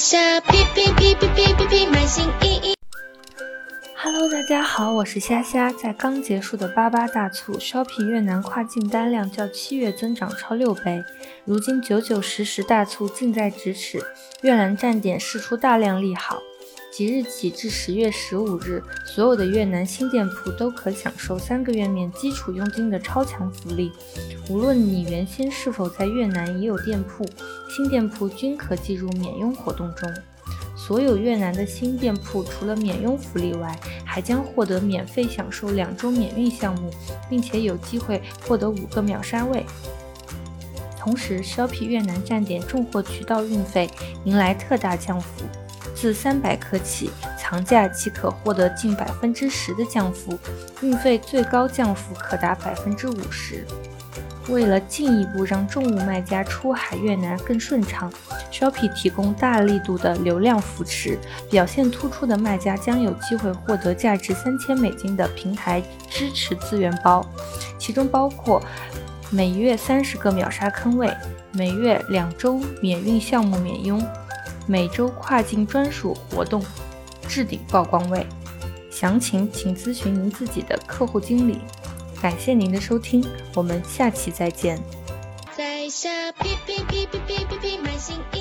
下哔哔哔哔哔哔哔，满心意意。Hello，大家好，我是虾虾。在刚结束的八八大促，Shopping 越南跨境单量较七月增长超六倍。如今九九十十大促近在咫尺，越南站点释出大量利好。即日起至十月十五日，所有的越南新店铺都可享受三个月免基础佣金的超强福利。无论你原先是否在越南已有店铺，新店铺均可计入免佣活动中。所有越南的新店铺除了免佣福利外，还将获得免费享受两周免运项目，并且有机会获得五个秒杀位。同时，Shoppe 越南站点重货渠道运费迎来特大降幅，自三百克起，藏价即可获得近百分之十的降幅，运费最高降幅可达百分之五十。为了进一步让重物卖家出海越南更顺畅，Shoppe 提供大力度的流量扶持，表现突出的卖家将有机会获得价值三千美金的平台支持资源包，其中包括每月三十个秒杀坑位，每月两周免运项目免佣，每周跨境专属活动置顶曝光位。详情请咨询您自己的客户经理。感谢您的收听，我们下期再见。在下哔哔哔哔哔哔哔，满心一。